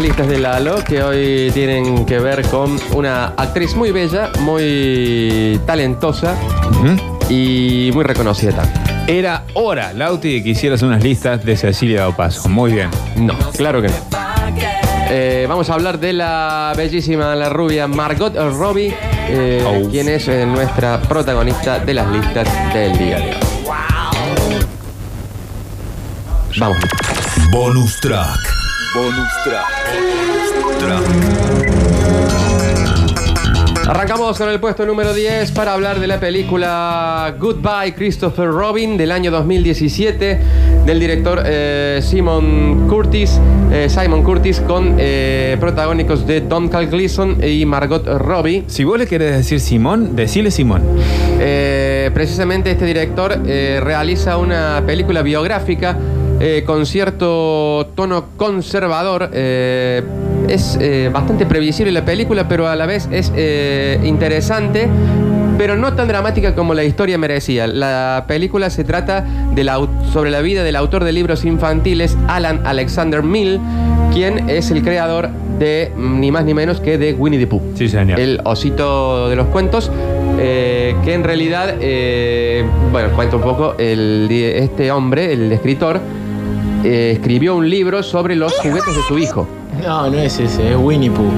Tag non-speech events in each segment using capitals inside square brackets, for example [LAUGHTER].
las listas de Lalo que hoy tienen que ver con una actriz muy bella, muy talentosa y muy reconocida también. Era hora, Lauti, de que hicieras unas listas de Cecilia Dopaso. Muy bien. No, claro que no. Eh, vamos a hablar de la bellísima, la rubia Margot Robbie, eh, Oh. quien es eh, nuestra protagonista de las listas del día de hoy. Vamos. Bonus track. Bonus track. Arrancamos con el puesto número 10 para hablar de la película Goodbye Christopher Robin del año 2017 del director eh, Simon Curtis, eh, Simon Curtis con eh, protagónicos de Don Cal Gleason y Margot Robbie. Si vos le querés decir Simón, decile Simón. Eh, precisamente este director realiza una película biográfica eh, con cierto tono conservador. eh, es eh, bastante previsible la película, pero a la vez es interesante. Pero no tan dramática como la historia merecía. La película se trata de la sobre la vida del autor de libros infantiles, Alan Alexander Mill, quien es el creador de mm, ni más ni menos que de Winnie the Pooh Sí, señor. el osito de los cuentos, eh, que en realidad, eh, bueno, cuento un poco, el, este hombre, el escritor, eh, escribió un libro sobre los juguetes de su hijo. No, no es ese, es Winnie Pooh.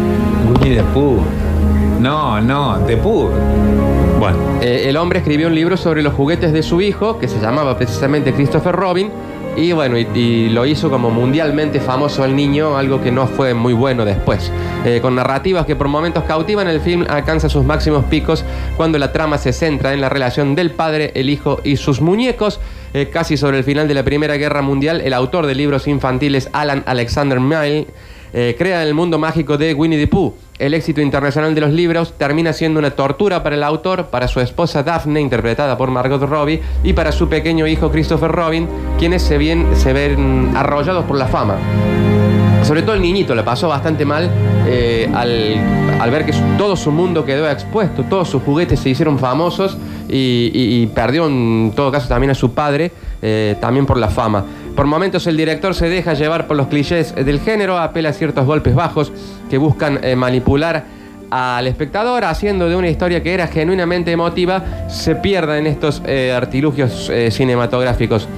Winnie the Pooh. No, no, The Pooh. Bueno, Eh, el hombre escribió un libro sobre los juguetes de su hijo, que se llamaba precisamente Christopher Robin, y bueno, y, y lo hizo como mundialmente famoso el niño, algo que no fue muy bueno después. Eh, con narrativas que por momentos cautivan, el film alcanza sus máximos picos cuando la trama se centra en la relación del padre, el hijo y sus muñecos. Eh, casi sobre el final de la Primera Guerra Mundial, el autor de libros infantiles Alan Alexander Mill eh, crea el mundo mágico de Winnie the Pooh. El éxito internacional de los libros termina siendo una tortura para el autor, para su esposa Daphne, interpretada por Margot Robbie, y para su pequeño hijo Christopher Robin, quienes se, ven arrollados por la fama. Sobre todo el niñito le pasó bastante mal eh, al, al ver que todo su mundo quedó expuesto, todos sus juguetes se hicieron famosos y, y- perdió en todo caso también a su padre, eh, también por la fama. Por momentos el director se deja llevar por los clichés del género, apela a ciertos golpes bajos que buscan eh, manipular al espectador, haciendo de una historia que era genuinamente emotiva, se pierda en estos eh, artilugios cinematográficos.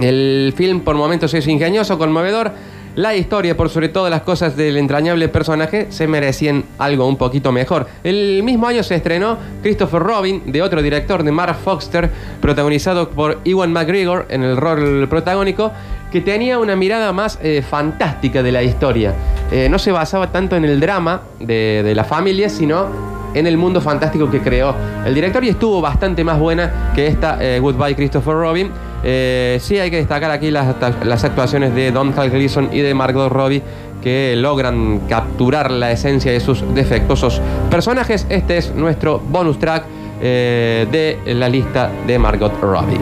El film por momentos es ingenioso, conmovedor. La historia, por sobre todas las cosas del entrañable personaje, se merecían algo un poquito mejor. El mismo año se estrenó Christopher Robin, de otro director, de Mark Foster, protagonizado por Ewan McGregor en el rol protagónico, que tenía una mirada más eh, fantástica de la historia. Eh, no se basaba tanto en el drama de, de la familia, sino en el mundo fantástico que creó el director y estuvo bastante más buena que esta eh, Goodbye Christopher Robin. Eh, sí hay que destacar aquí las, actuaciones de Don Cal Gleason y de Margot Robbie que logran capturar la esencia de sus defectuosos personajes. Este es nuestro bonus track eh, de la lista de Margot Robbie.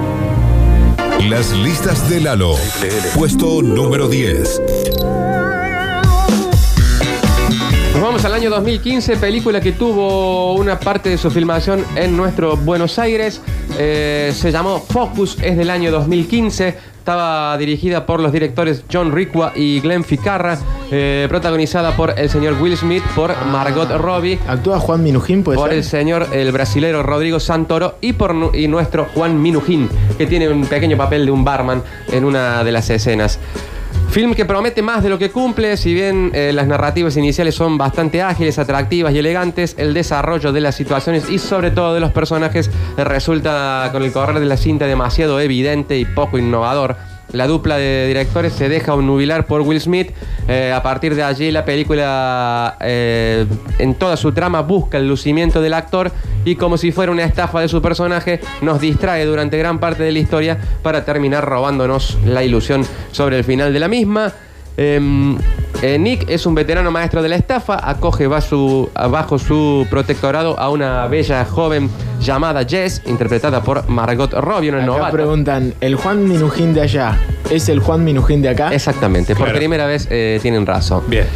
Las listas de Lalo. Puesto número 10. Vamos al año 2015, película que tuvo una parte de su filmación en nuestro Buenos Aires. Eh, se llamó Focus, es del año 2015. Estaba dirigida por los directores John Ricua y Glenn Ficarra, eh, protagonizada por el señor Will Smith, por Margot Robbie, Actúa Juan Minujín, pues. por el señor, el brasilero Rodrigo Santoro y por y nuestro Juan Minujín, que tiene un pequeño papel de un barman en una de las escenas. Film que promete más de lo que cumple, si bien eh, las narrativas iniciales son bastante ágiles, atractivas y elegantes, el desarrollo de las situaciones y sobre todo de los personajes resulta con el correr de la cinta demasiado evidente y poco innovador. La dupla de directores se deja nubilar por Will Smith. Eh, a partir de allí la película eh, en toda su trama busca el lucimiento del actor y como si fuera una estafa de su personaje nos distrae durante gran parte de la historia para terminar robándonos la ilusión sobre el final de la misma. Em, eh, Nick es un veterano maestro de la estafa, acoge su- bajo su protectorado a una bella joven llamada Jess, interpretada por Margot Robbie, una Acá novata. preguntan, ¿el Juan Minujín de allá es el Juan Minujín de acá? Exactamente, por Claro. primera vez eh, tienen razón. bien.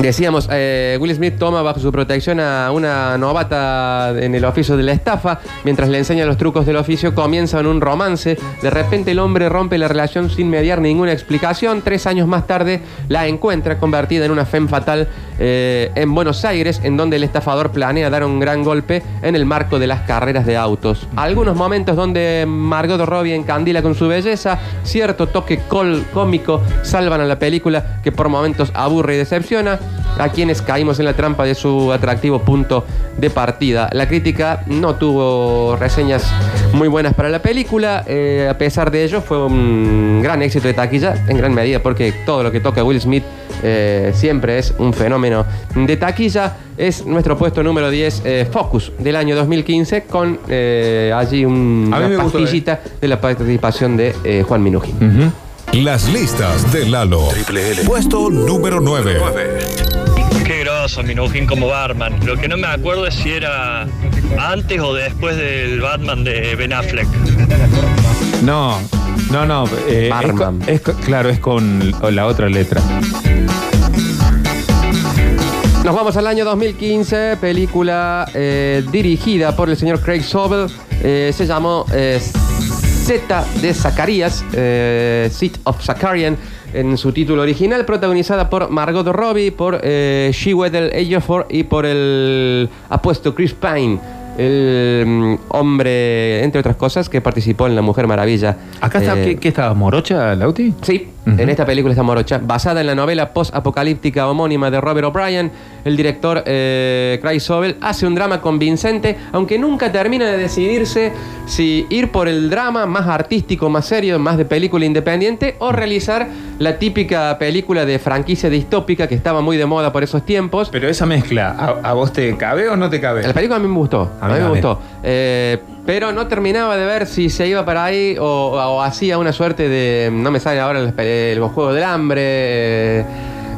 Decíamos, eh, Will Smith toma bajo su protección a una novata en el oficio de la estafa. Mientras le enseña los trucos del oficio, comienzan un romance. De repente el hombre rompe la relación sin mediar ninguna explicación. Tres años más tarde la encuentra convertida en una femme fatal eh, en Buenos Aires, en donde el estafador planea dar un gran golpe en el marco de las carreras de autos. Algunos momentos donde Margot Robbie encandila con su belleza, cierto toque col- cómico salvan a la película que por momentos aburre y decepciona a quienes caímos en la trampa de su atractivo punto de partida. La crítica no tuvo reseñas muy buenas para la película, eh, a pesar de ello fue un gran éxito de taquilla, en gran medida porque todo lo que toca Will Smith eh, siempre es un fenómeno de taquilla. Es nuestro puesto número 10, eh, Focus, del año 2015, con eh, allí un- una gustó, pastillita de la participación de Juan Minujín. Las listas de Lalo. Puesto número 9. Qué groso Minujín como Batman. Lo que no me acuerdo es si era antes o después del Batman de Ben Affleck. No, no, no. eh, es con- es con- claro, es con la otra letra. Nos vamos al año 2015, película eh, dirigida por el señor Craig Sobel. Eh, se llamó eh, Z de Zacarías, eh, Seat of Zacharian, en su título original, protagonizada por Margot Robbie, por eh, Chiwetel Ejiofor y por el apuesto Chris Pine, el mm, hombre, entre otras cosas, que participó en La Mujer Maravilla. Acá está, Eh, ¿qué, qué estaba? ¿Morocha, Lauti? Sí, En esta película está morocha, basada en la novela post-apocalíptica homónima de Robert O'Brien. El director eh, Craig Sobel hace un drama convincente, aunque nunca termina de decidirse si ir por el drama más artístico, más serio, más de película independiente, o realizar la típica película de franquicia distópica que estaba muy de moda por esos tiempos. Pero esa mezcla, ¿a, a vos te cabe o no te cabe? La película a mí me gustó, a, A mí mí me gustó. Eh, pero no terminaba de ver si se iba para ahí o, o hacía una suerte de. No me sale ahora las pe- los Juegos del Hambre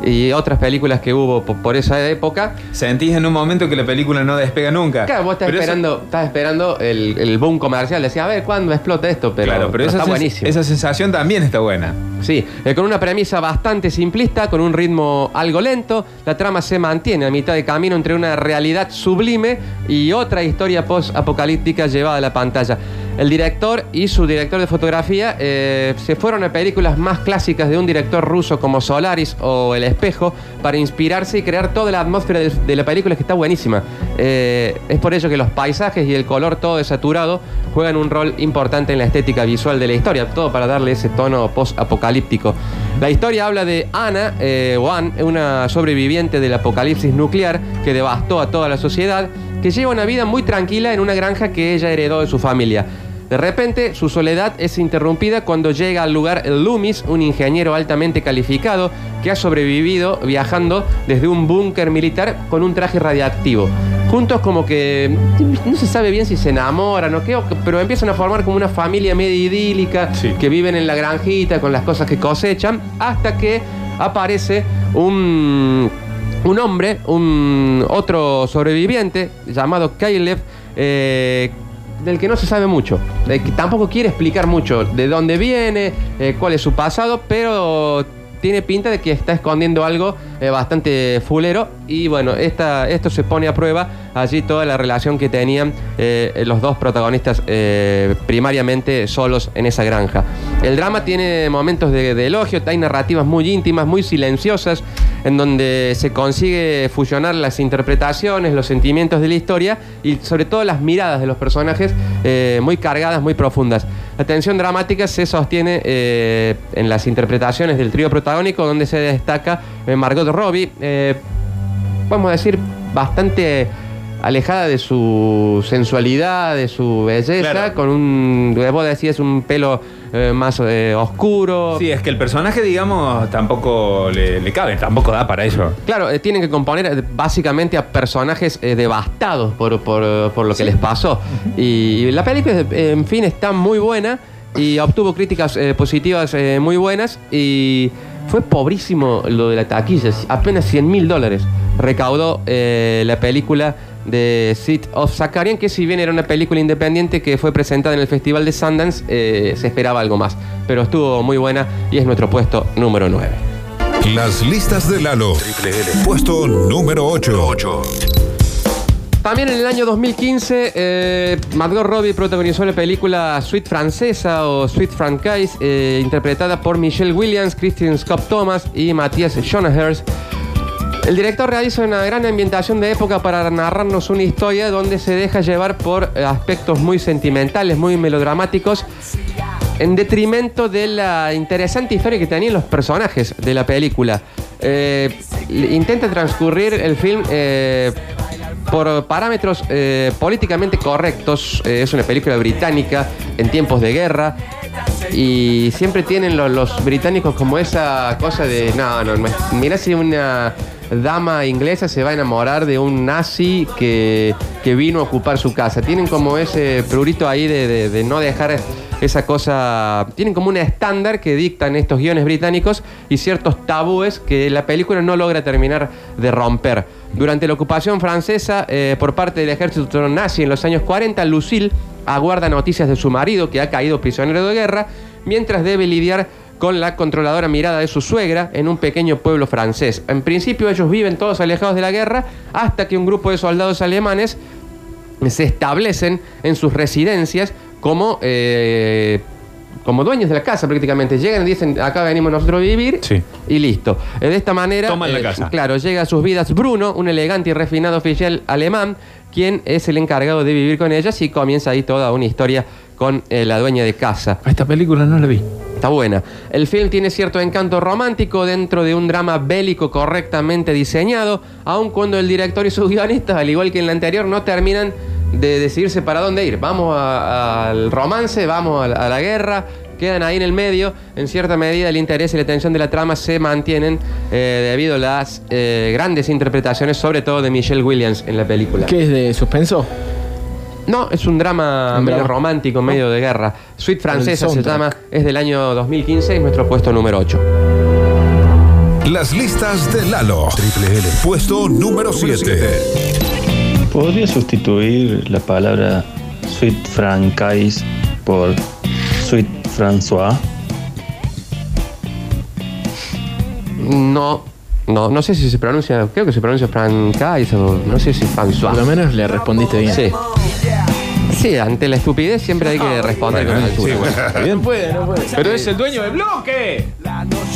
y otras películas que hubo po- por, esa época. Sentís en un momento que la película no despega nunca. Claro, vos estás Pero eso- esperando, estás esperando el, el boom comercial. Decía, a ver cuándo explota esto, pero, claro, pero, esa, está buenísimo. esa sensación también está buena. Sí, eh, con una premisa bastante simplista, con un ritmo algo lento, la trama se mantiene a mitad de camino entre una realidad sublime y otra historia post-apocalíptica llevada a la pantalla. El director y su director de fotografía eh, se fueron a películas más clásicas de un director ruso como Solaris o El Espejo para inspirarse y crear toda la atmósfera de, la película que está buenísima. Eh, es por ello que los paisajes y el color todo desaturado juegan un rol importante en la estética visual de la historia, todo para darle ese tono post-apocalíptico. La historia habla de Ana, eh, o Ann, una sobreviviente del apocalipsis nuclear que devastó a toda la sociedad, que lleva una vida muy tranquila en una granja que ella heredó de su familia. De repente, su soledad es interrumpida cuando llega al lugar el Loomis, un ingeniero altamente calificado que ha sobrevivido viajando desde un búnker militar con un traje radiactivo. Juntos como que no se sabe bien si se enamoran o qué, pero empiezan a formar como una familia medio idílica Sí. que viven en la granjita con las cosas que cosechan, hasta que aparece un, un hombre, un otro sobreviviente llamado Caleb, eh, del que no se sabe mucho, de que tampoco quiere explicar mucho de dónde viene, eh, cuál es su pasado, pero tiene pinta de que está escondiendo algo eh, bastante fulero y bueno, esta, esto se pone a prueba allí toda la relación que tenían eh, los dos protagonistas eh, primariamente solos en esa granja. El drama tiene momentos de, de elogio, hay narrativas muy íntimas, muy silenciosas, en donde se consigue fusionar las interpretaciones, los sentimientos de la historia y sobre todo las miradas de los personajes eh, muy cargadas, muy profundas. La tensión dramática se sostiene en las interpretaciones del trío protagónico, donde se destaca Margot Robbie, eh, vamos a decir, bastante alejada de su sensualidad, de su belleza, Claro. con un, vos decías, un pelo eh, más eh, oscuro. Sí, es que el personaje, digamos, tampoco le, le cabe, tampoco da para eso. Claro, eh, tienen que componer eh, básicamente a personajes eh, devastados por, por- por lo que les pasó. Y, y la película, eh, en fin, está muy buena y obtuvo críticas eh, positivas eh, muy buenas y fue pobrísimo lo de la taquilla, apenas 100 mil dólares recaudó eh, la película de Seat of Zakarian, que si bien era una película independiente que fue presentada en el Festival de Sundance, eh, se esperaba algo más, pero estuvo muy buena y es nuestro puesto número 9. Las listas de Lalo. Puesto número 8. También en el año 2015, eh, Margot Robbie protagonizó la película Sweet Francesa o Sweet Franchise, eh, interpretada por Michelle Williams, Christian Scott Thomas y Matías Schonehers. El director realiza una gran ambientación de época para narrarnos una historia donde se deja llevar por eh, aspectos muy sentimentales, muy melodramáticos, en detrimento de la interesante historia que tenían los personajes de la película. Eh, intenta transcurrir el film por parámetros eh, políticamente correctos. Eh, es una película británica en tiempos de guerra. Y siempre tienen lo- los, británicos como esa cosa de, no, no, mira si una dama inglesa se va a enamorar de un nazi que, que vino a ocupar su casa. Tienen como ese prurito ahí de no dejar esa cosa. Tienen como un estándar que dictan estos guiones británicos y ciertos tabúes que la película no logra terminar de romper. Durante la ocupación francesa eh, por parte del ejército nazi en los años 40, Lucille aguarda noticias de su marido que ha caído prisionero de guerra, mientras debe lidiar con la controladora mirada de su suegra en un pequeño pueblo francés. En principio ellos viven todos alejados de la guerra hasta que un grupo de soldados alemanes se establecen en sus residencias como, eh, como dueños de la casa prácticamente. Llegan y dicen, acá venimos nosotros a vivir Sí. y listo. Eh, De esta manera, Toman la casa. claro, llega a sus vidas Bruno, un elegante y refinado oficial alemán, quien es el encargado de vivir con ellas y comienza ahí toda una historia con eh, la dueña de casa. A esta película no la vi. Está buena. El film tiene cierto encanto romántico dentro de un drama bélico correctamente diseñado, aun cuando el director y sus guionistas, al igual que en la anterior, no terminan de decidirse para dónde ir. Vamos a- al romance, vamos a la, a la guerra, quedan ahí en el medio. En cierta medida el interés y la atención de la trama se mantienen eh, debido a las eh, grandes interpretaciones, sobre todo de Michelle Williams en la película. ¿Qué es de suspenso? No, es un drama Un medio drama. romántico, medio de guerra. Sweet Francesa se llama, es del año 2015, es nuestro puesto número 8. Las listas de Lalo. Puesto número 7. ¿Podría sustituir la palabra Sweet Franchise por Sweet François? No, no, no sé si se pronuncia, creo que se pronuncia Francais o no sé si Por lo François. menos le respondiste bien. Sí. Sí, ante la estupidez siempre hay que responder con altura. No puede, no puede. Pero es el dueño del bloque.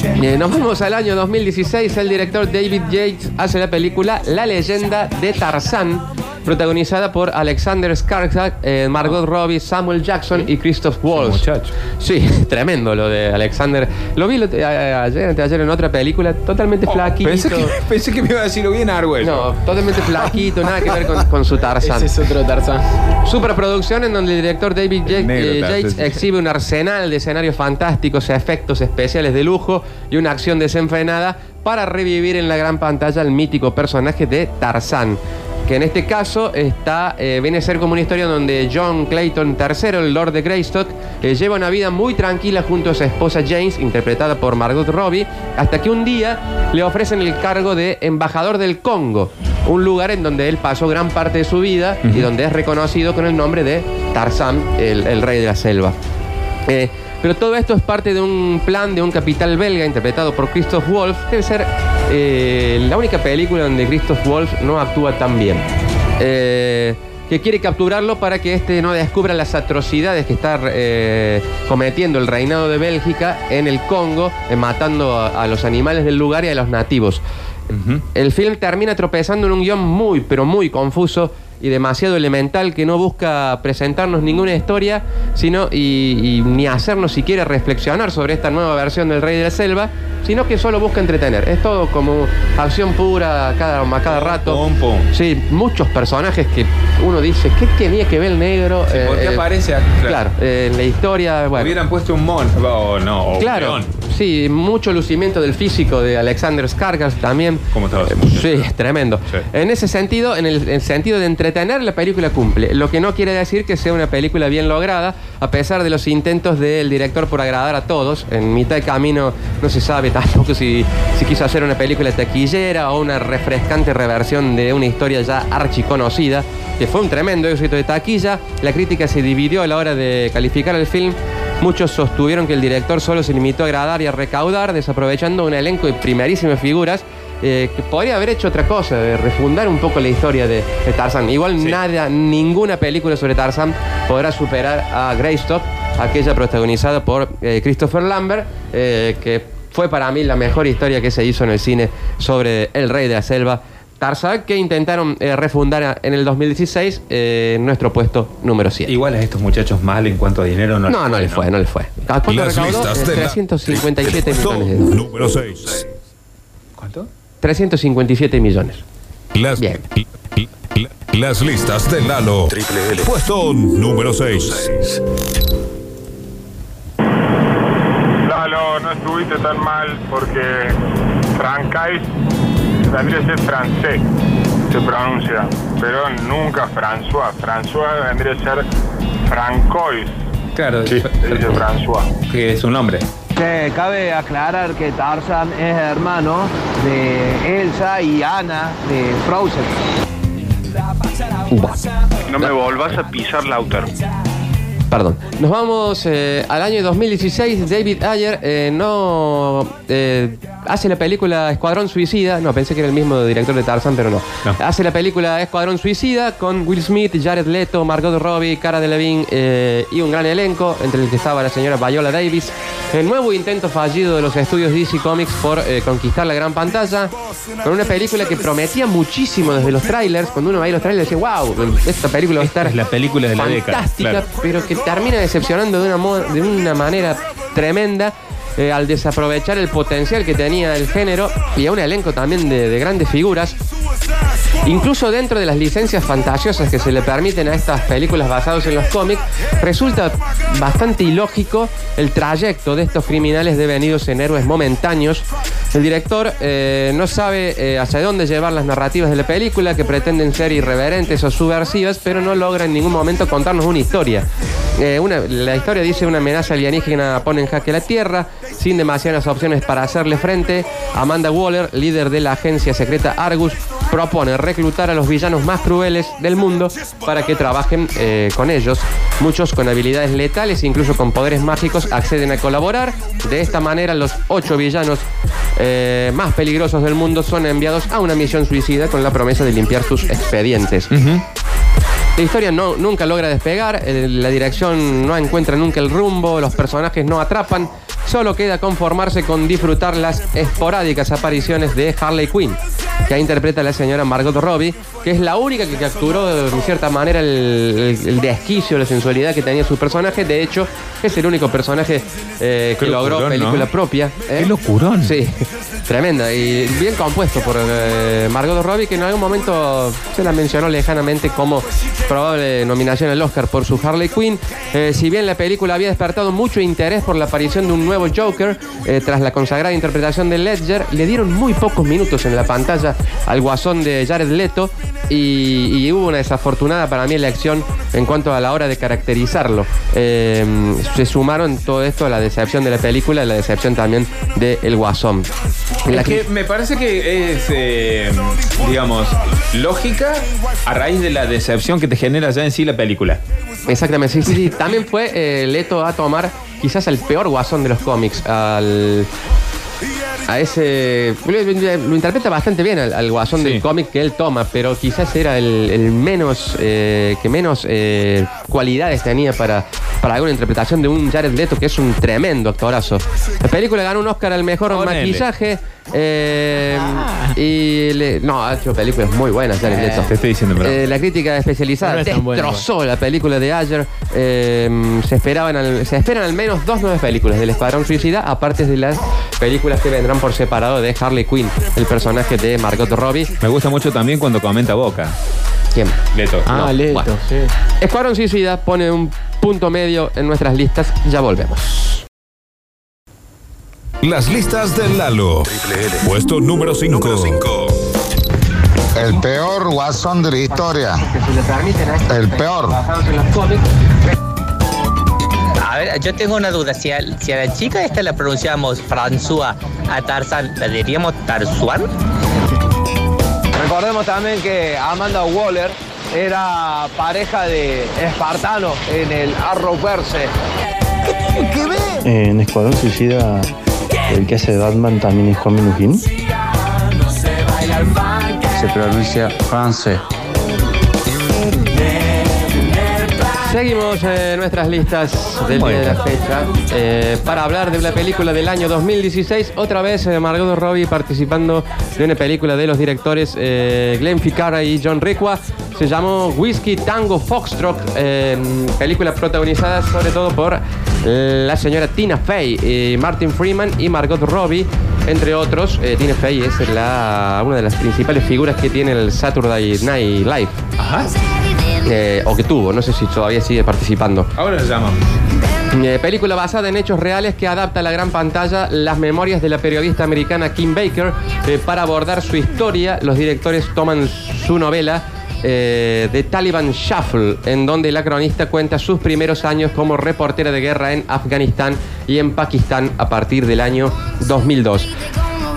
Eh, nos vamos al año 2016. El director David Yates hace la película La leyenda de Tarzán, protagonizada por Alexander Skarsgård, eh, Margot Robbie, Samuel Jackson y Christoph Waltz. muchacho. Sí, [LAUGHS] tremendo lo de Alexander. Lo vi lo- ayer, anteayer en otra película, totalmente flaquito. Oh, Pensé que, [LAUGHS] pensé que me iba a decirlo bien Argüello. No, totalmente flaquito, nada que ver con, con su Tarzán. Ese es otro Tarzán. Superproducción en donde el director David Yates, eh, Yates exhibe un arsenal de escenarios fantásticos, efectos especiales de lujo y una acción desenfrenada para revivir en la gran pantalla el mítico personaje de Tarzán. Que en este caso está, eh, viene a ser como una historia donde John Clayton III, el Lord de Greystock, eh, lleva una vida muy tranquila junto a su esposa James, interpretada por Margot Robbie, hasta que un día le ofrecen el cargo de embajador del Congo, un lugar en donde él pasó gran parte de su vida y donde es reconocido con el nombre de Tarzán, el, el rey de la selva. Eh, pero todo esto es parte de un plan de un capital belga interpretado por Christoph Wolf. Debe ser eh, la única película donde Christoph Wolf no actúa tan bien. Eh, que quiere capturarlo para que éste no descubra las atrocidades que está eh, cometiendo el reinado de Bélgica en el Congo, eh, matando a, a los animales del lugar y a los nativos. El film termina tropezando en un guion muy, pero muy confuso y demasiado elemental que no busca presentarnos ninguna historia, sino y, y ni hacernos siquiera reflexionar sobre esta nueva versión del Rey de la Selva, sino que solo busca entretener. Es todo como acción pura a cada, a cada rato. Pum, pum. Sí, muchos personajes que uno dice, ¿qué tenía que ver el negro? Sí, ¿por qué Eh, eh, aparece acá? Claro, eh, en la historia, bueno. Hubieran puesto un mon. O no, o un Claro. Sí, mucho lucimiento del físico de Alexander Skarsgård también. ¿Cómo estaba ese Eh? Sí, tremendo. Sí. En ese sentido, en el, en el sentido de entretener, la película cumple. Lo que no quiere decir que sea una película bien lograda, a pesar de los intentos del director por agradar a todos. En mitad de camino no se sabe tampoco si, si quiso hacer una película taquillera o una refrescante reversión de una historia ya archiconocida, que fue un tremendo éxito de taquilla. La crítica se dividió a la hora de calificar el film Muchos sostuvieron que el director solo se limitó a agradar y a recaudar, desaprovechando un elenco de primerísimas figuras eh, que podría haber hecho otra cosa, de refundar un poco la historia de, de Tarzán. Igual nada, ninguna película sobre Tarzán podrá superar a Greystop, aquella protagonizada por eh, Christopher Lambert, eh, que fue para mí la mejor historia que se hizo en el cine sobre el rey de la selva. Tarzán, que intentaron eh, refundar en el 2016 eh, nuestro puesto número 7. Igual a estos muchachos mal en cuanto a dinero no, No, no le fue, no le fue. ¿Cuánto Las recaudó? listas de la- 357 Puesto millones de dólares. número 6. ¿Cuánto? 357 millones. Las, Bien. la- las listas de Lalo. Puesto número 6. Lalo, no estuviste tan mal porque Francais vendría a ser francés, se pronuncia, pero nunca François. François vendría a ser Francois, Claro, se dice François. que es un nombre. Que cabe aclarar que Tarzan es hermano de Elsa y Anna de Frozen. No me volvas a pisar Lautaro. Perdón. Nos vamos eh, al año 2016. David Ayer eh, no eh, hace la película Escuadrón Suicida. No, pensé que era el mismo director de Tarzan, pero no. No. Hace la película Escuadrón Suicida con Will Smith, Jared Leto, Margot Robbie, Cara Delevingne eh, y un gran elenco, entre el que estaba la señora Viola Davis. El nuevo intento fallido de los estudios DC Comics por eh, conquistar la gran pantalla. Con una película que prometía muchísimo desde los trailers. Cuando uno veía los trailers decía, wow, esta película va a Esta estar es la película de la década, fantástica, claro. pero que termina decepcionando de una, de una manera tremenda eh, al desaprovechar el potencial que tenía el género y a un elenco también de, de grandes figuras. Incluso dentro de las licencias fantasiosas que se le permiten a estas películas basadas en los cómics, resulta bastante ilógico el trayecto de estos criminales devenidos en héroes momentáneos. El director eh, no sabe eh, hacia dónde llevar las narrativas de la película, que pretenden ser irreverentes o subversivas, pero no logra en ningún momento contarnos una historia. Eh, la historia dice una amenaza alienígena pone en jaque la Tierra, sin demasiadas opciones para hacerle frente. Amanda Waller, líder de la agencia secreta Argus, propone reclutar a los villanos más crueles del mundo para que trabajen eh, con ellos. Muchos con habilidades letales, incluso con poderes mágicos, acceden a colaborar. De esta manera, los ocho villanos eh, más peligrosos del mundo son enviados a una misión suicida con la promesa de limpiar sus expedientes. La historia no, nunca logra despegar, eh, la dirección no encuentra nunca el rumbo, los personajes no atrapan, solo queda conformarse con disfrutar las esporádicas apariciones de Harley Quinn, que interpreta a la señora Margot Robbie, que es la única que capturó de cierta manera el, el- el desquicio, la sensualidad que tenía su personaje. De hecho, es el único personaje eh, que logró locurón, película ¿no? propia. ¿eh? Qué locurón. Sí, tremenda. Y bien compuesto por eh, Margot Robbie, que en algún momento se la mencionó lejanamente como probable nominación al Oscar por su Harley Quinn. Eh, si bien la película había despertado mucho interés por la aparición de un nuevo Joker, eh, tras la consagrada interpretación de Ledger, le dieron muy pocos minutos en la pantalla al guasón de Jared Leto y, hubo una desafortunada para mí elección en cuanto a la hora de caracterizarlo. Se sumaron todo esto a la decepción de la película y la decepción también de Guasón. La que me parece que es, eh, digamos, lógica a raíz de la decepción que te genera ya en sí la película. Exactamente, sí, sí, sí. También fue eh, Leto a tomar quizás el peor guasón de los cómics, al... A ese. Lo, interpreta bastante bien al, al guasón Sí. del cómic que él toma, pero quizás era el, el menos. eh, que menos eh, cualidades tenía para, para alguna interpretación de un Jared Leto, que es un tremendo actorazo. La película ganó un Oscar al mejor Ponele. maquillaje. Eh, Y. le- no, ha hecho películas muy buenas, Jared Leto. Te estoy diciendo, pero. Eh, la crítica especializada No destrozó la película de Ayer. Eh, se, esperaban al- se esperan al menos dos nuevas películas del Escuadrón Suicida, aparte de las películas que vendrán por separado de Harley Quinn, el personaje de Margot Robbie. Me gusta mucho también cuando comenta Boca. ¿Quién? Leto. Ah, No, Leto, bueno. sí. Escuadrón Suicida pone un punto medio en nuestras listas. Ya volvemos. Las listas de Lalo. Puesto número 5. El peor guasón de la historia. El peor. A ver, yo tengo una duda. Si a, si a la chica esta la pronunciamos François, a Tarzan, ¿la diríamos Tarzuan? Recordemos también que Amanda Waller era pareja de Espartano en el Arrowverse. En Escuadrón Suicida, el que hace Batman también es Juan Minujín. Se pronuncia francés. Seguimos eh, nuestras listas del día de la fecha eh, para hablar de una película del año 2016. Otra vez eh, Margot Robbie participando de una película de los directores eh, Glenn Ficarra y John Requa. Se llamó Whiskey Tango Foxtrot, eh, película protagonizada sobre todo por eh, la señora Tina Fey, eh, Martin Freeman y Margot Robbie, entre otros. Eh, Tina Fey es la, una de las principales figuras que tiene el Saturday Night Live. Ajá. O que tuvo, no sé si todavía sigue participando. Ahora lo llamo. Eh, película basada en hechos reales que adapta a la gran pantalla las memorias de la periodista americana Kim Baker. Eh, para abordar su historia, los directores toman su novela eh, The Taliban Shuffle, en donde la cronista cuenta sus primeros años como reportera de guerra en Afganistán y en Pakistán a partir del año 2002.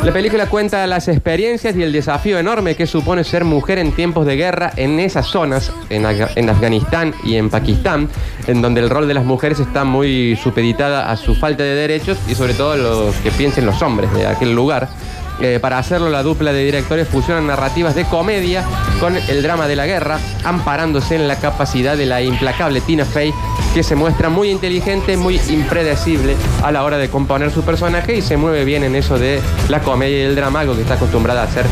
La película cuenta las experiencias y el desafío enorme que supone ser mujer en tiempos de guerra en esas zonas, en Afganistán y en Pakistán, en donde el rol de las mujeres está muy supeditada a su falta de derechos y sobre todo lo que piensen los hombres de aquel lugar. Eh, para hacerlo, la dupla de directores fusionan narrativas de comedia con el drama de la guerra, amparándose en la capacidad de la implacable Tina Fey, que se muestra muy inteligente, muy impredecible a la hora de componer su personaje y se mueve bien en eso de la comedia y el drama, algo que está acostumbrada a hacer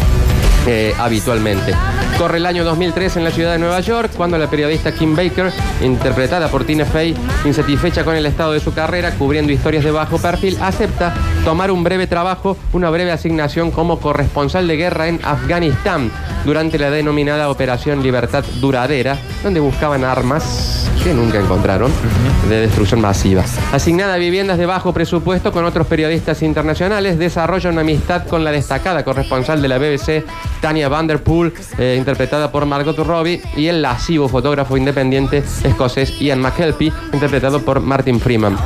eh, habitualmente. Corre el año 2003 en la ciudad de Nueva York, cuando la periodista Kim Baker, interpretada por Tina Fey, insatisfecha con el estado de su carrera, cubriendo historias de bajo perfil, acepta tomar un breve trabajo, una breve asignación como corresponsal de guerra en Afganistán, durante la denominada Operación Libertad Duradera, donde buscaban armas que nunca encontraron, de destrucción masiva. Asignada a viviendas de bajo presupuesto con otros periodistas internacionales, desarrolla una amistad con la destacada corresponsal de la BBC, Tania Vanderpool, eh, interpretada por Margot Robbie, y el lascivo fotógrafo independiente escocés Ian McKelpie, interpretado por Martin Freeman.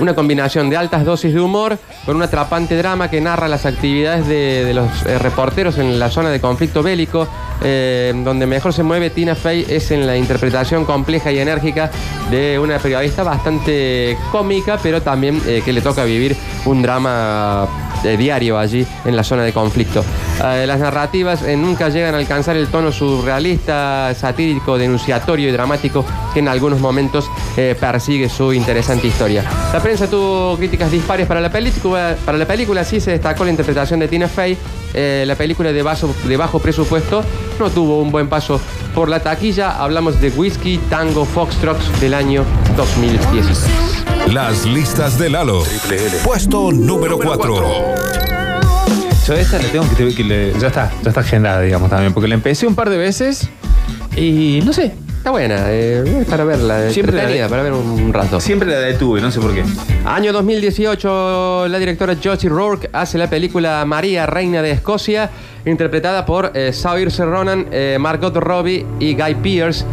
Una combinación de altas dosis de humor con un atrapante drama que narra las actividades de, los eh, reporteros en la zona de conflicto bélico. eh, donde mejor se mueve Tina Fey es en la interpretación compleja y enérgica de una periodista bastante cómica, pero también eh, que le toca vivir un drama diario allí en la zona de conflicto. Eh, las narrativas eh, nunca llegan a alcanzar el tono surrealista, satírico, denunciatorio y dramático que en algunos momentos eh, persigue su interesante historia. La prensa tuvo críticas dispares para la película, para la película sí se destacó la interpretación de Tina Fey. La película de bajo presupuesto no tuvo un buen paso por la taquilla. Hablamos de Whiskey Tango Foxtrot del año 2016. Las listas de Lalo. Puesto número 4. Yo esta la tengo que, que le- ya está, ya está agendada, digamos, también, porque la empecé un par de veces y no sé, Está buena, eh, para verla, Siempre la de- para ver un rato. siempre la detuve, no sé por qué. Año 2018, la directora Josie Rourke hace la película María, Reina de Escocia, interpretada por eh, Saoirse Ronan, eh, Margot Robbie y Guy Pearce.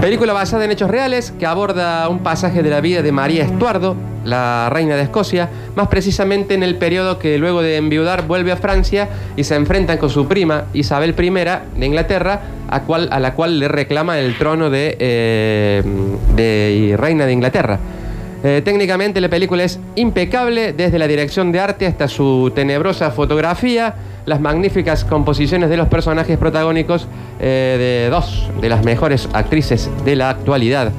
Película basada en hechos reales que aborda un pasaje de la vida de María Estuardo, la reina de Escocia, más precisamente en el periodo que luego de enviudar vuelve a Francia y se enfrentan con su prima Isabel I de Inglaterra, a, la cual le reclama el trono de, eh, reina de Inglaterra. Eh, técnicamente la película es impecable desde la dirección de arte hasta su tenebrosa fotografía, las magníficas composiciones de los personajes protagónicos eh, de dos de las mejores actrices de la actualidad.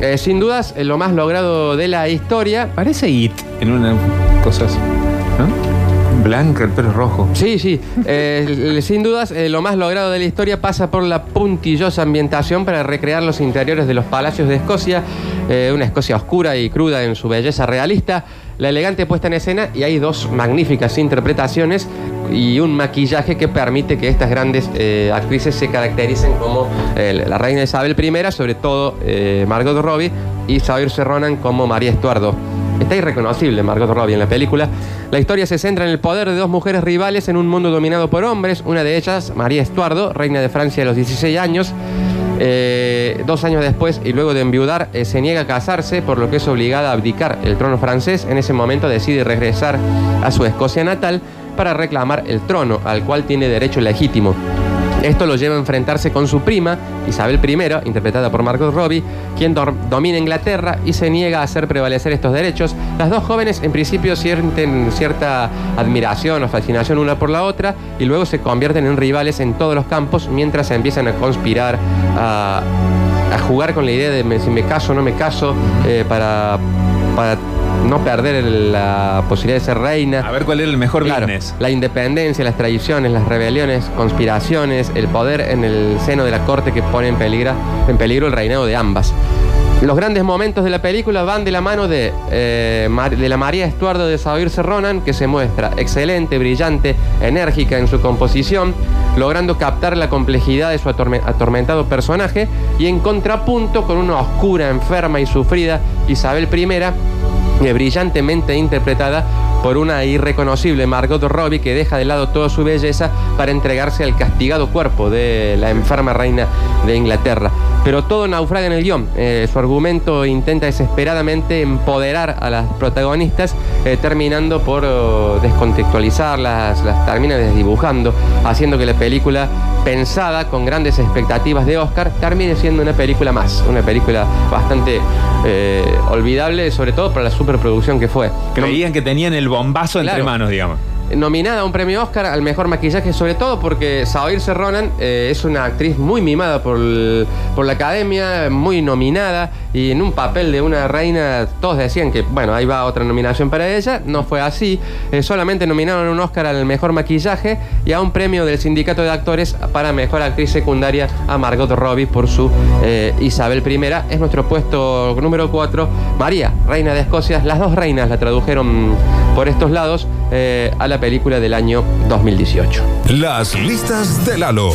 Eh, sin dudas, eh, lo más logrado de la historia. Parece It en una cosa así, ¿no? Blanca, el pelo rojo. Sí, sí. Eh, sin dudas, eh, lo más logrado de la historia pasa por la puntillosa ambientación para recrear los interiores de los palacios de Escocia, eh, una Escocia oscura y cruda en su belleza realista, la elegante puesta en escena y hay dos magníficas interpretaciones y un maquillaje que permite que estas grandes eh, actrices se caractericen como eh, la reina Isabel I, sobre todo eh, Margot Robbie, y Saoirse Ronan como María Estuardo. Está irreconocible Margot Robbie en la película. La historia se centra en el poder de dos mujeres rivales en un mundo dominado por hombres. Una de ellas, María Estuardo, reina de Francia a los 16 años. Dos años después y luego de enviudar, se niega a casarse, por lo que es obligada a abdicar el trono francés. En ese momento decide regresar a su Escocia natal para reclamar el trono, al cual tiene derecho legítimo. Esto lo lleva a enfrentarse con su prima, Isabel I, interpretada por Margot Robbie, quien domina Inglaterra y se niega a hacer prevalecer estos derechos. Las dos jóvenes en principio sienten cierta admiración o fascinación una por la otra y luego se convierten en rivales en todos los campos mientras se empiezan a conspirar, a, jugar con la idea de si me caso o no me caso, eh, para no perder el- la posibilidad de ser reina. A ver cuál era el mejor Claro, business. la independencia, las traiciones, las rebeliones, conspiraciones, el poder en el seno de la corte que pone en peligro, en peligro el reinado de ambas. Los grandes momentos de la película van de la mano de, eh, Mar- de la María Estuardo de Saoirse Ronan, que se muestra excelente, brillante, enérgica en su composición, logrando captar la complejidad de su atorme- atormentado personaje, y en contrapunto con una oscura, enferma y sufrida Isabel I, brillantemente interpretada por una irreconocible Margot Robbie que deja de lado toda su belleza para entregarse al castigado cuerpo de la enferma reina de Inglaterra. Pero todo naufraga en el guion. Eh, su argumento intenta desesperadamente empoderar a las protagonistas, eh, terminando por oh, descontextualizarlas, las termina desdibujando, haciendo que la película pensada con grandes expectativas de Oscar termine siendo una película más, una película bastante eh, olvidable, sobre todo para la superproducción que fue. Creían que tenían el bombazo entre manos, digamos. Nominada a un premio Oscar al mejor maquillaje, sobre todo porque Saoirse Ronan eh, es una actriz muy mimada por, por la academia, muy nominada y en un papel de una reina, todos decían que, bueno, ahí va otra nominación para ella, no fue así, Eh, solamente nominaron un Oscar al mejor maquillaje y a un premio del sindicato de actores para mejor actriz secundaria a Margot Robbie por su eh, Isabel I. Es nuestro puesto número 4, María, reina de Escocia, las dos reinas la tradujeron por estos lados eh, a la película del año 2018. Las listas de Lalo.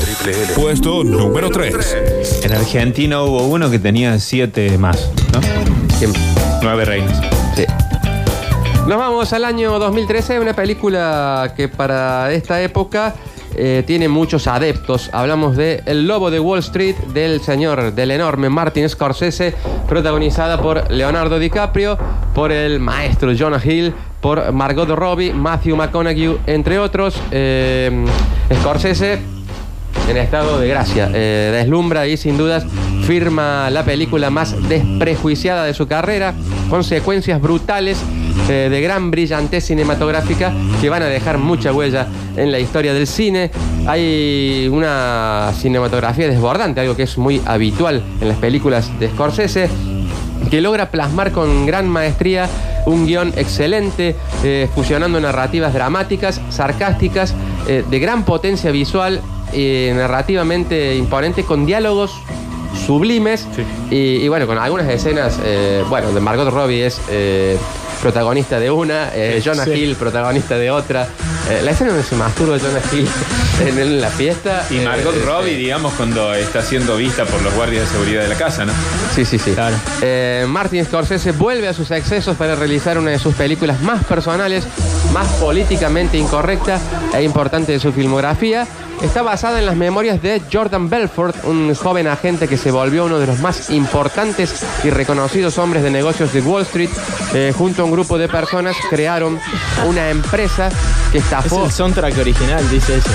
Puesto número 3. En Argentina hubo uno que tenía siete más, ¿no? Nueve reinas. Sí. Nos vamos al año 2013, una película que para esta época eh, tiene muchos adeptos. Hablamos de El Lobo de Wall Street, del señor, del enorme Martin Scorsese, protagonizada por Leonardo DiCaprio, por el maestro Jonah Hill, por Margot Robbie, Matthew McConaughey, entre otros. Eh, Scorsese en estado de gracia. Eh, deslumbra y sin dudas firma la película más desprejuiciada de su carrera, con secuencias brutales eh, de gran brillantez cinematográfica que van a dejar mucha huella en la historia del cine. Hay una cinematografía desbordante, algo que es muy habitual en las películas de Scorsese que logra plasmar con gran maestría un guion excelente, eh, fusionando narrativas dramáticas, sarcásticas, eh, de gran potencia visual, eh, narrativamente imponente, con diálogos sublimes y, y bueno, con algunas escenas, bueno, de Margot Robbie es protagonista de una, eh, Jonah Sí. Hill protagonista de otra. Eh, la escena donde se masturba Jonah Hill [LAUGHS] en, en la fiesta. Y eh, Margot eh, Robbie, digamos, cuando está siendo vista por los guardias de seguridad de la casa, ¿no? Sí, sí, sí. Eh, Martin Scorsese vuelve a sus excesos para realizar una de sus películas más personales, más políticamente incorrecta e importante de su filmografía. Está basada en las memorias de Jordan Belfort, un joven agente que se volvió uno de los más importantes y reconocidos hombres de negocios de Wall Street. Eh, junto a un grupo de personas crearon una empresa que Es estafó el soundtrack original, dice eso.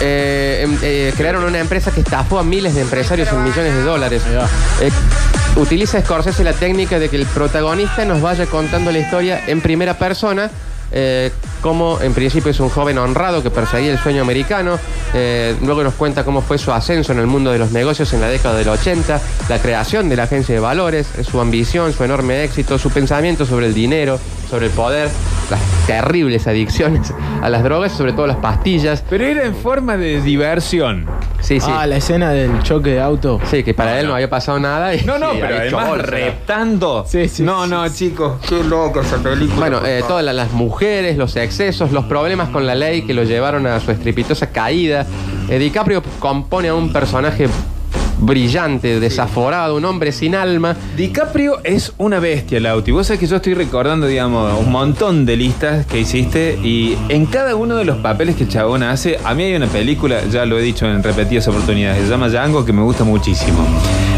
eh, em- eh, crearon una empresa que estafó a miles de empresarios en millones de dólares. Utiliza Scorsese la técnica de que el protagonista nos vaya contando la historia en primera persona. Eh, como en principio es un joven honrado que perseguía el sueño americano, eh, luego nos cuenta cómo fue su ascenso en el mundo de los negocios en la década del 80, la creación de la agencia de valores, su ambición, su enorme éxito, su pensamiento sobre el dinero, sobre el poder, las terribles adicciones a las drogas, sobre todo las pastillas. Pero era en forma de diversión. Sí, sí. Ah, la escena del choque de auto. Sí, que para él no había pasado nada. Y, No, no, y pero había hecho además bolsa. reptando. Sí, sí, no, sí, no, chicos, qué loco esa película. Bueno, eh, todas la- las mujeres, los excesos, los problemas con la ley que lo llevaron a su estrepitosa caída. Eh, DiCaprio compone a un personaje brillante, desaforado, un hombre sin alma. DiCaprio es una bestia, Lauti. Vos sabés que yo estoy recordando, digamos, un montón de listas que hiciste y en cada uno de los papeles que el chabón hace, a mí hay una película, ya lo he dicho en repetidas oportunidades, se llama Django, que me gusta muchísimo.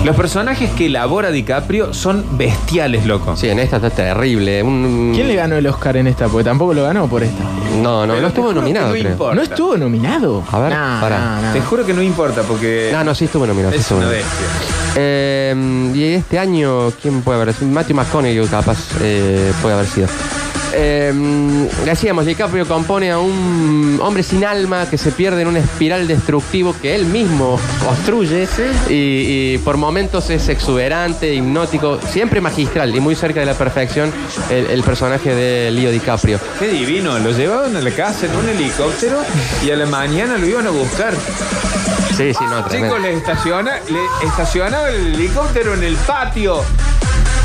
Los personajes que elabora DiCaprio son bestiales, loco. Sí, en esta está terrible. Un- ¿Quién le ganó el Oscar en esta? Porque tampoco lo ganó por esta. No, no, Pero no te estuvo que nominado, no creo. importa. ¿No estuvo nominado? A ver, Nah, pará. nah, nah. Te juro que no importa porque No, no, sí estuvo nominado. sí es estuvo una nominado. bestia. Eh, y este año, ¿quién puede haber sido? Matthew McConaughey, capaz, eh, puede haber sido. Eh, decíamos, DiCaprio compone a un hombre sin alma que se pierde en un espiral destructivo que él mismo construye y, y por momentos es exuberante, hipnótico, siempre magistral y muy cerca de la perfección el, el personaje de Leo DiCaprio. Qué divino, lo llevaban a la casa en un helicóptero y a la mañana lo iban a buscar. Sí, sí, no, tremendo. Chicos, le, estaciona, le estacionaba el helicóptero en el patio.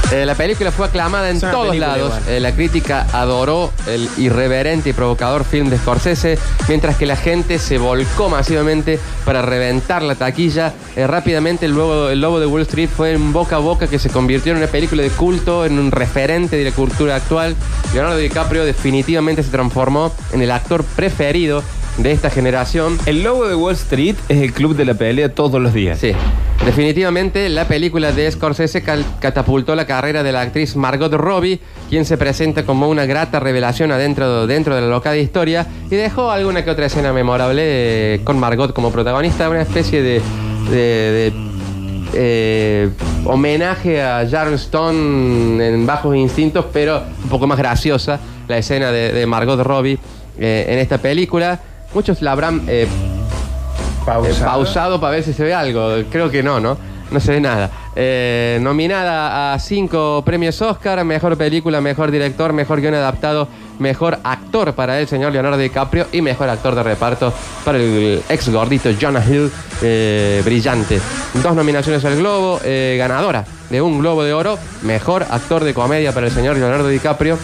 Eh, la película fue aclamada en Es una todos película lados. igual. Eh, la crítica adoró el irreverente y provocador film de Scorsese, mientras que la gente se volcó masivamente para reventar la taquilla. Eh, rápidamente el lobo, el Lobo de Wall Street fue un boca a boca que se convirtió en una película de culto, en un referente de la cultura actual. Leonardo DiCaprio definitivamente se transformó en el actor preferido de esta generación. El lobo de Wall Street es el club de la pelea todos los días. Sí. Definitivamente la película de Scorsese catapultó la carrera de la actriz Margot Robbie, quien se presenta como una grata revelación adentro dentro de la locada historia y dejó alguna que otra escena memorable eh, con Margot como protagonista, una especie de, de- de, eh, homenaje a Sharon Stone en Bajos Instintos, pero un poco más graciosa la escena de, de Margot Robbie eh, en esta película. Muchos la habrán eh, eh, pausado para ver si se ve algo. Creo que no, ¿no? No se ve nada. Eh, nominada a cinco premios Oscar, mejor película, mejor director, mejor guion adaptado, mejor actor para el señor Leonardo DiCaprio y mejor actor de reparto para el ex gordito Jonah Hill, eh, brillante. Dos nominaciones al Globo, eh, ganadora de un Globo de Oro, mejor actor de comedia para el señor Leonardo DiCaprio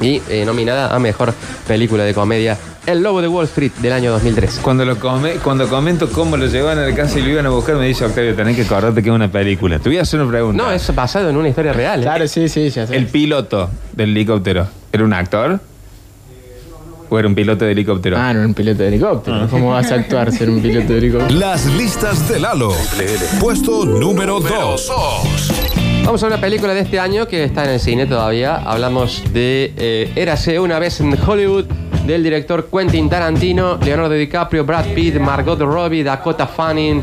y eh, nominada a mejor película de comedia El Lobo de Wall Street del año 2003. Cuando, lo come, cuando comento cómo lo llevaban a la casa y lo iban a buscar, me dice Octavio, tenés que acordarte que es una película. Te voy a hacer una pregunta. No, es basado en una historia real. ¿eh? Claro, sí, sí, ya sé. El piloto del helicóptero, ¿era un actor? ¿O era un piloto de helicóptero? Ah, no, un piloto de helicóptero. ¿Cómo vas a actuar ser un piloto de helicóptero? Las listas de Lalo. Puesto número 2. Vamos a una película de este año que está en el cine todavía. Hablamos de eh, Érase una vez en Hollywood, del director Quentin Tarantino, Leonardo DiCaprio, Brad Pitt, Margot Robbie, Dakota Fanning.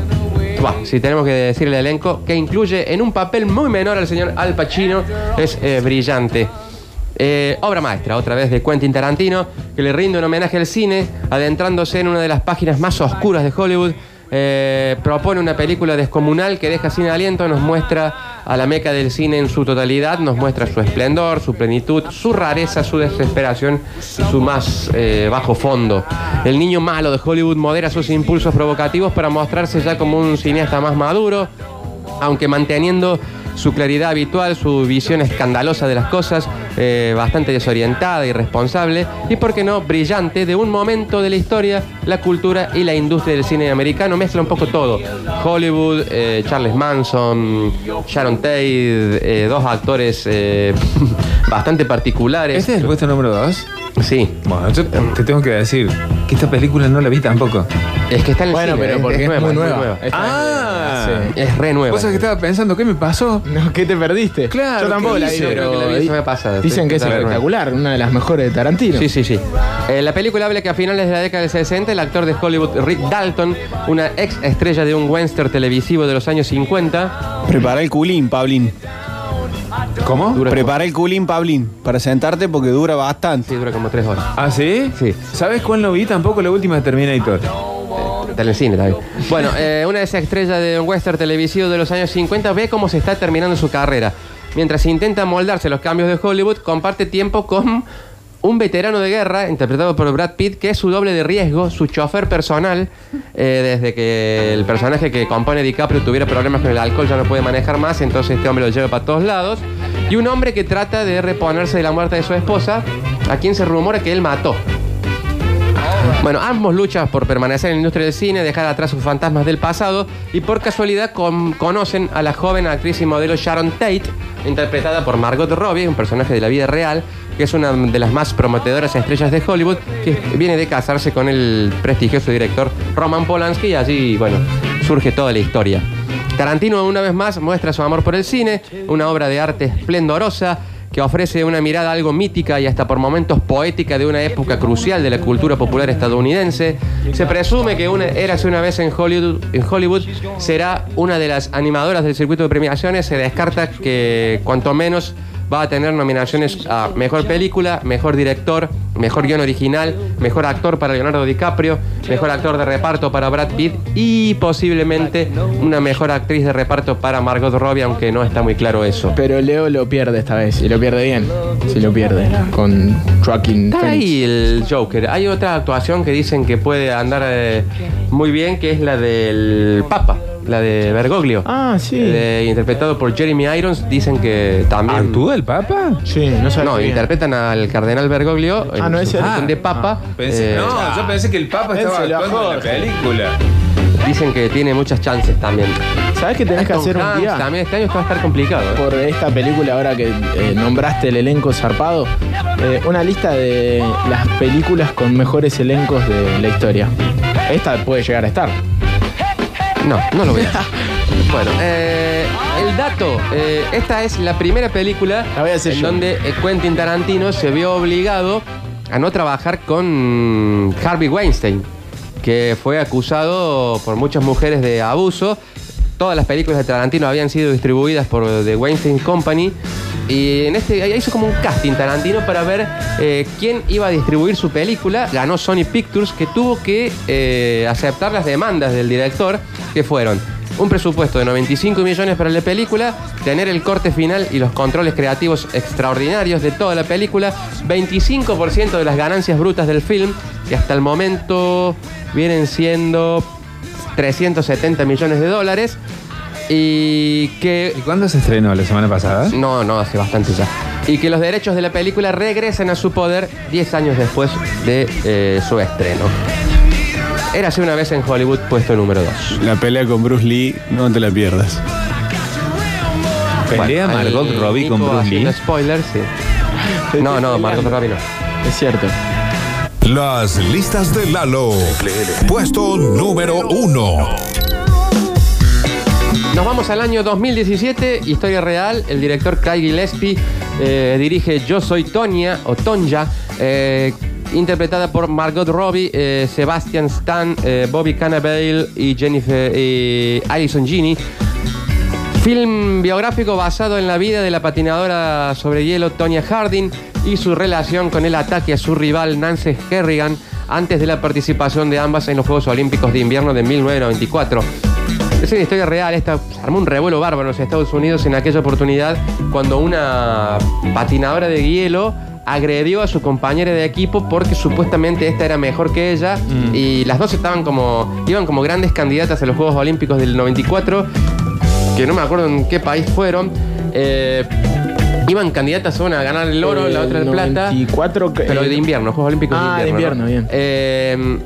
Si tenemos que decir el elenco, que incluye en un papel muy menor al señor Al Pacino, es eh, brillante. Eh, obra maestra, otra vez de Quentin Tarantino, que le rinde un homenaje al cine, adentrándose en una de las páginas más oscuras de Hollywood. Eh, propone una película descomunal que deja sin aliento, nos muestra a la meca del cine en su totalidad, nos muestra su esplendor, su plenitud, su rareza, su desesperación y su más eh, bajo fondo. El niño malo de Hollywood modera sus impulsos provocativos para mostrarse ya como un cineasta más maduro, aunque manteniendo su claridad habitual, su visión escandalosa de las cosas, eh, bastante desorientada, irresponsable y, por qué no, brillante de un momento de la historia, la cultura y la industria del cine americano. Mezcla un poco todo. Hollywood, eh, Charles Manson, Sharon Tate, eh, dos actores eh, [LAUGHS] bastante particulares. ¿Este es el puesto número 2? Sí. Bueno, yo te tengo que decir que esta película no la vi tampoco. Es que está en el Bueno, cine, pero porque es, nueva, muy es nueva. Esta Ah. es- Es re nueva. ¿Vos sabés que estaba pensando qué me pasó? [LAUGHS] No, ¿qué te perdiste? Claro, Yo tampoco ¿qué la vi, hice? pero Creo que la vi semana pasada, dicen que es espectacular, una de las mejores de Tarantino. Sí, sí, sí. Eh, la película habla que a finales de la década del 60 el actor de Hollywood Rick Dalton, una ex estrella de un western televisivo de los años 50, Prepara el culín, Pablín. ¿Cómo? Dura Prepara el culín, Pablín, para sentarte porque dura bastante. sí, dura como tres horas. ¿Ah, sí? Sí. ¿Sabes cuál no vi? Tampoco la última de Terminator. Está en el cine también. Bueno, eh, una de esas estrellas de un western televisivo de los años 50 ve cómo se está terminando su carrera. Mientras intenta moldarse los cambios de Hollywood, comparte tiempo con un veterano de guerra, interpretado por Brad Pitt, que es su doble de riesgo, su chofer personal, eh, desde que el personaje que compone DiCaprio tuviera problemas con el alcohol, ya no puede manejar más, entonces este hombre lo lleva para todos lados. Y un hombre que trata de reponerse de la muerte de su esposa, a quien se rumora que él mató. Bueno, ambos luchan por permanecer en la industria del cine, dejar atrás sus fantasmas del pasado y por casualidad con- conocen a la joven actriz y modelo Sharon Tate, interpretada por Margot Robbie, un personaje de la vida real, que es una de las más prometedoras estrellas de Hollywood, que viene de casarse con el prestigioso director Roman Polanski y allí, bueno, surge toda la historia. Tarantino una vez más muestra su amor por el cine, una obra de arte esplendorosa que ofrece una mirada algo mítica y hasta por momentos poética de una época crucial de la cultura popular estadounidense. Se presume que una, Érase una vez en Hollywood, en Hollywood será una de las animadoras del circuito de premiaciones. Se descarta que cuanto menos va a tener nominaciones a Mejor Película, Mejor Director, Mejor Guión Original, Mejor Actor para Leonardo DiCaprio, Mejor Actor de Reparto para Brad Pitt y posiblemente una Mejor Actriz de Reparto para Margot Robbie, aunque no está muy claro eso. Pero Leo lo pierde esta vez y lo pierde bien. Si lo pierde con Joaquin ahí el Joker. Hay otra actuación que dicen que puede andar eh, muy bien, que es la del Papa, la de Bergoglio. Ah, sí. De- interpretado por Jeremy Irons. Dicen que también. ¿Actúa el Papa? Sí, no sabía. No, interpretan al cardenal Bergoglio Ah, en no, su ese- función ah, de Papa. Pensé- Eh, no, yo pensé que el Papa estaba actuando en la película. Dicen que tiene muchas chances también. ¿Sabes qué tenés que hacer un día? También este año va a estar complicado. ¿eh? Por esta película, ahora que eh, nombraste el elenco zarpado, eh, una lista de las películas con mejores elencos de la historia. Esta puede llegar a estar. No, no lo voy a hacer. [LAUGHS] Bueno, eh, el dato. eh, esta es la primera película La voy a hacer en yo. donde eh, Quentin Tarantino se vio obligado a no trabajar con Harvey Weinstein, que fue acusado por muchas mujeres de abuso. Todas las películas de Tarantino habían sido distribuidas por The Weinstein Company. Y en este hizo como un casting Tarantino para ver eh, quién iba a distribuir su película. Ganó Sony Pictures, que tuvo que eh, aceptar las demandas del director, que fueron un presupuesto de 95 millones para la película, tener el corte final y los controles creativos extraordinarios de toda la película, 25% de las ganancias brutas del film, que hasta el momento vienen siendo 370 millones de dólares, y que ¿Y cuándo se estrenó? ¿La semana pasada? no, no, hace bastante ya. Y que los derechos de la película regresen a su poder 10 años después de eh, su estreno. Érase una vez en Hollywood puesto número 2. La pelea con Bruce Lee, no te la pierdas. ¿Pelea Margot Robbie con Bruce Lee? Spoilers, sí. [LAUGHS] No, no, Margot Robbie no. Es cierto. Las listas de Lalo. Puesto número uno. Nos vamos al año 2017, historia real. El director Craig Gillespie eh, dirige Yo Soy Tonya o Tonja, eh, interpretada por Margot Robbie, eh, Sebastian Stan, eh, Bobby Cannavale y Jennifer y Alison Gini. Film biográfico basado en la vida de la patinadora sobre hielo Tonya Harding y su relación con el ataque a su rival Nancy Kerrigan antes de la participación de ambas en los Juegos Olímpicos de Invierno de 1994. Es una historia real, esta armó un revuelo bárbaro en los Estados Unidos en aquella oportunidad cuando una patinadora de hielo agredió a su compañera de equipo porque supuestamente esta era mejor que ella y las dos estaban como iban como grandes candidatas a los Juegos Olímpicos del 94 que no me acuerdo en qué país fueron eh, iban candidatas una a ganar el oro, la otra el plata 24, que- pero de invierno, Juegos Olímpicos Ah, de de invierno. invierno, ¿no? bien. Eh,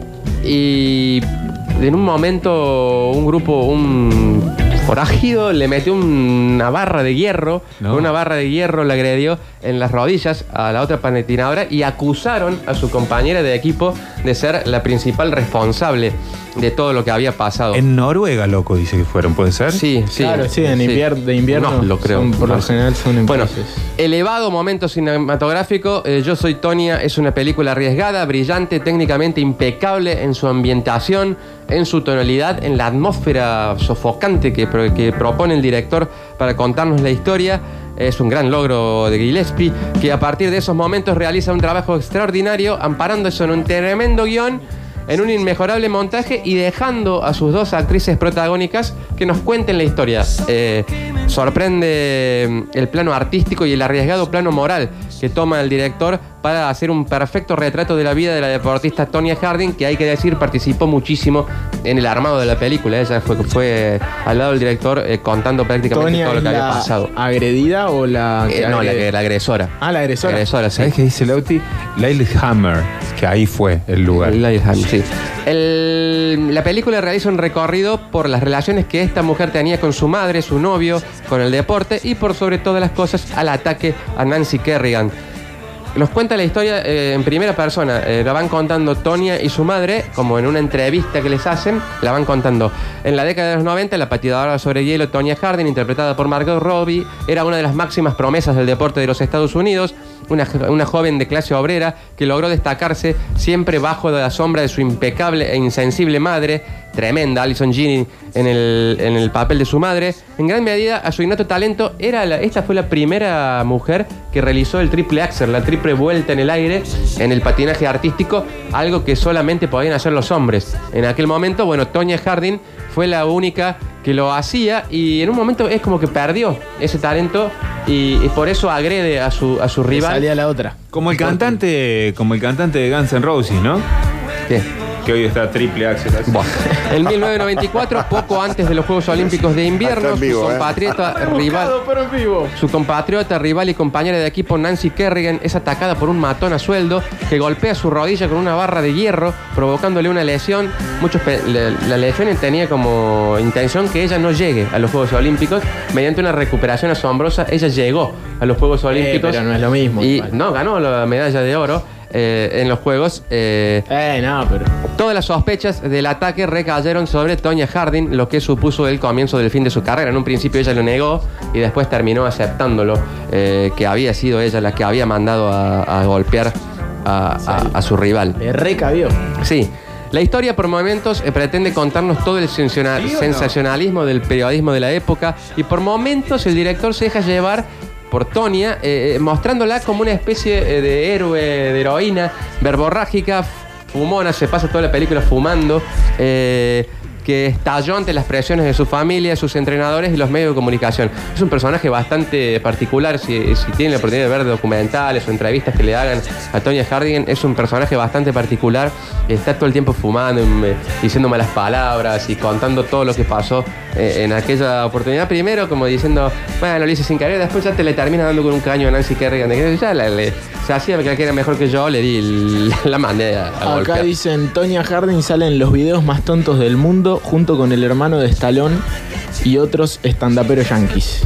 y en un momento un grupo, un forajido, le metió una barra de hierro, No. con una barra de hierro le agredió en las rodillas a la otra patinadora y acusaron a su compañera de equipo de ser la principal responsable de todo lo que había pasado. En Noruega, loco, dice que fueron, ¿puede ser? Sí, sí. Claro, sí, en invier- de invierno No, lo creo. son- por lo general son en Bueno, países. elevado momento cinematográfico. eh, Yo soy Tonia es una película arriesgada, brillante, técnicamente impecable en su ambientación, en su tonalidad, en la atmósfera sofocante que, pro- que propone el director para contarnos la historia. Es un gran logro de Gillespie, que a partir de esos momentos realiza un trabajo extraordinario, amparándose en un tremendo guion en un inmejorable montaje y dejando a sus dos actrices protagónicas que nos cuenten la historia. Eh, sorprende mm, el plano artístico y el arriesgado plano moral que toma el director para hacer un perfecto retrato de la vida de la deportista Tonya Harding, que hay que decir participó muchísimo en el armado de la película. Ella fue, fue al lado del director eh, contando prácticamente Tonya todo lo que había la pasado. agredida o la Eh, no, la, la agresora. Ah, la agresora. La agresora, sí. ¿Sabes qué dice Lauti? Lillehammer, que ahí fue el lugar. Lillehammer, sí. El- la película realiza un recorrido por las relaciones que esta mujer tenía con su madre, su novio, con el deporte y por sobre todas las cosas al ataque a Nancy Kerrigan. Nos cuenta la historia eh, en primera persona. Eh, la van contando Tonia y su madre, como en una entrevista que les hacen. La van contando. En la década de los 90, la patinadora sobre hielo Tonya Harding, interpretada por Margot Robbie, era una de las máximas promesas del deporte de los Estados Unidos. Una, una joven de clase obrera que logró destacarse siempre bajo la sombra de su impecable e insensible madre, tremenda Alison Ginny en el, en el papel de su madre. En gran medida, a su innato talento, era esta fue la primera mujer que realizó el triple axel, la triple vuelta en el aire en el patinaje artístico, algo que solamente podían hacer los hombres. En aquel momento, bueno, Tonya Harding fue la única que lo hacía y en un momento es como que perdió ese talento y, y por eso agrede a su, a su rival. Salía la otra. Como el cantante, como el cantante de Guns N' Roses, ¿no? ¿Qué? Que hoy está triple axel. En 1994, poco antes de los Juegos Olímpicos de Invierno, vivo, su ¿eh? compatriota rival, pero en vivo. su compatriota, rival y compañera de equipo Nancy Kerrigan es atacada por un matón a sueldo que golpea su rodilla con una barra de hierro, provocándole una lesión. Muchos pe- le- la lesión tenía como intención que ella no llegue a los Juegos Olímpicos. Mediante una recuperación asombrosa, ella llegó a los Juegos Olímpicos. pero no es lo mismo, Y igual. no, ganó la medalla de oro eh, en los Juegos. eh, Eh, no, pero. Todas las sospechas del ataque recayeron sobre Tonya Harding, lo que supuso el comienzo del fin de su carrera. En un principio ella lo negó y después terminó aceptándolo, eh, que había sido ella la que había mandado a, a golpear a, a- a su rival. Le recabió. Sí. La historia por momentos eh, pretende contarnos todo el sensacionalismo del periodismo de la época y por momentos el director se deja llevar por Tonia, eh, eh, mostrándola como una especie eh, de héroe, de heroína, verborrágica, fumona, se pasa toda la película fumando, que estalló ante las presiones de su familia, sus entrenadores y los medios de comunicación. Es un personaje bastante particular, si, si tienen la oportunidad de ver documentales o entrevistas que le hagan a Tonya Harding, es un personaje bastante particular, está todo el tiempo fumando, y, eh, diciendo malas palabras y contando todo lo que pasó eh, en aquella oportunidad. Primero como diciendo, bueno, lo hice sin querer, después ya te le termina dando con un caño a Nancy Kerrigan, ya la- le- se hacía que era mejor que yo, le di, [LAUGHS] la mandé a, a Acá golpear. dicen, Tonya Harding sale en los videos más tontos del mundo junto con el hermano de Stallone y otros estandaperos yankees.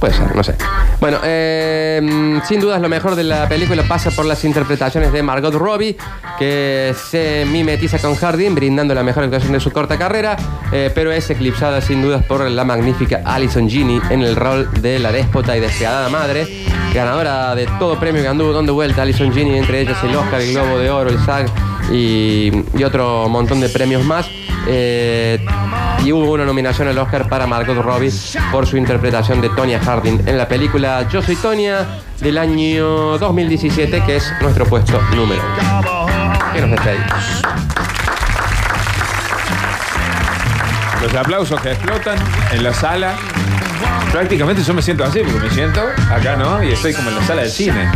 Puede ser, no sé. Bueno, eh, sin dudas lo mejor de la película pasa por las interpretaciones de Margot Robbie, que se mimetiza con Harding, brindando la mejor actuación de su corta carrera, eh, pero es eclipsada sin dudas por la magnífica Alison Ginny en el rol de la déspota y despiadada madre, ganadora de todo premio que anduvo dando vuelta Alison Ginny, entre ellas el Oscar, el Globo de Oro, el SAG y otro montón de premios más. Eh, y hubo una nominación al Oscar para Margot Robbie por su interpretación de Tonya Harding en la película Yo soy Tonya del año 2017, que es nuestro puesto número uno. Que nos despedimos. Los aplausos que explotan en la sala. Prácticamente yo me siento así, porque me siento acá, ¿no? Y estoy como en la sala de cine.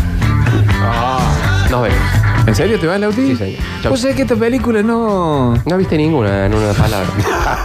Nos vemos. [LAUGHS] ¿En serio te vas, Lauti? Sí, señor. Chau. Vos sabés que esta película no. No viste ninguna en una palabra. [LAUGHS]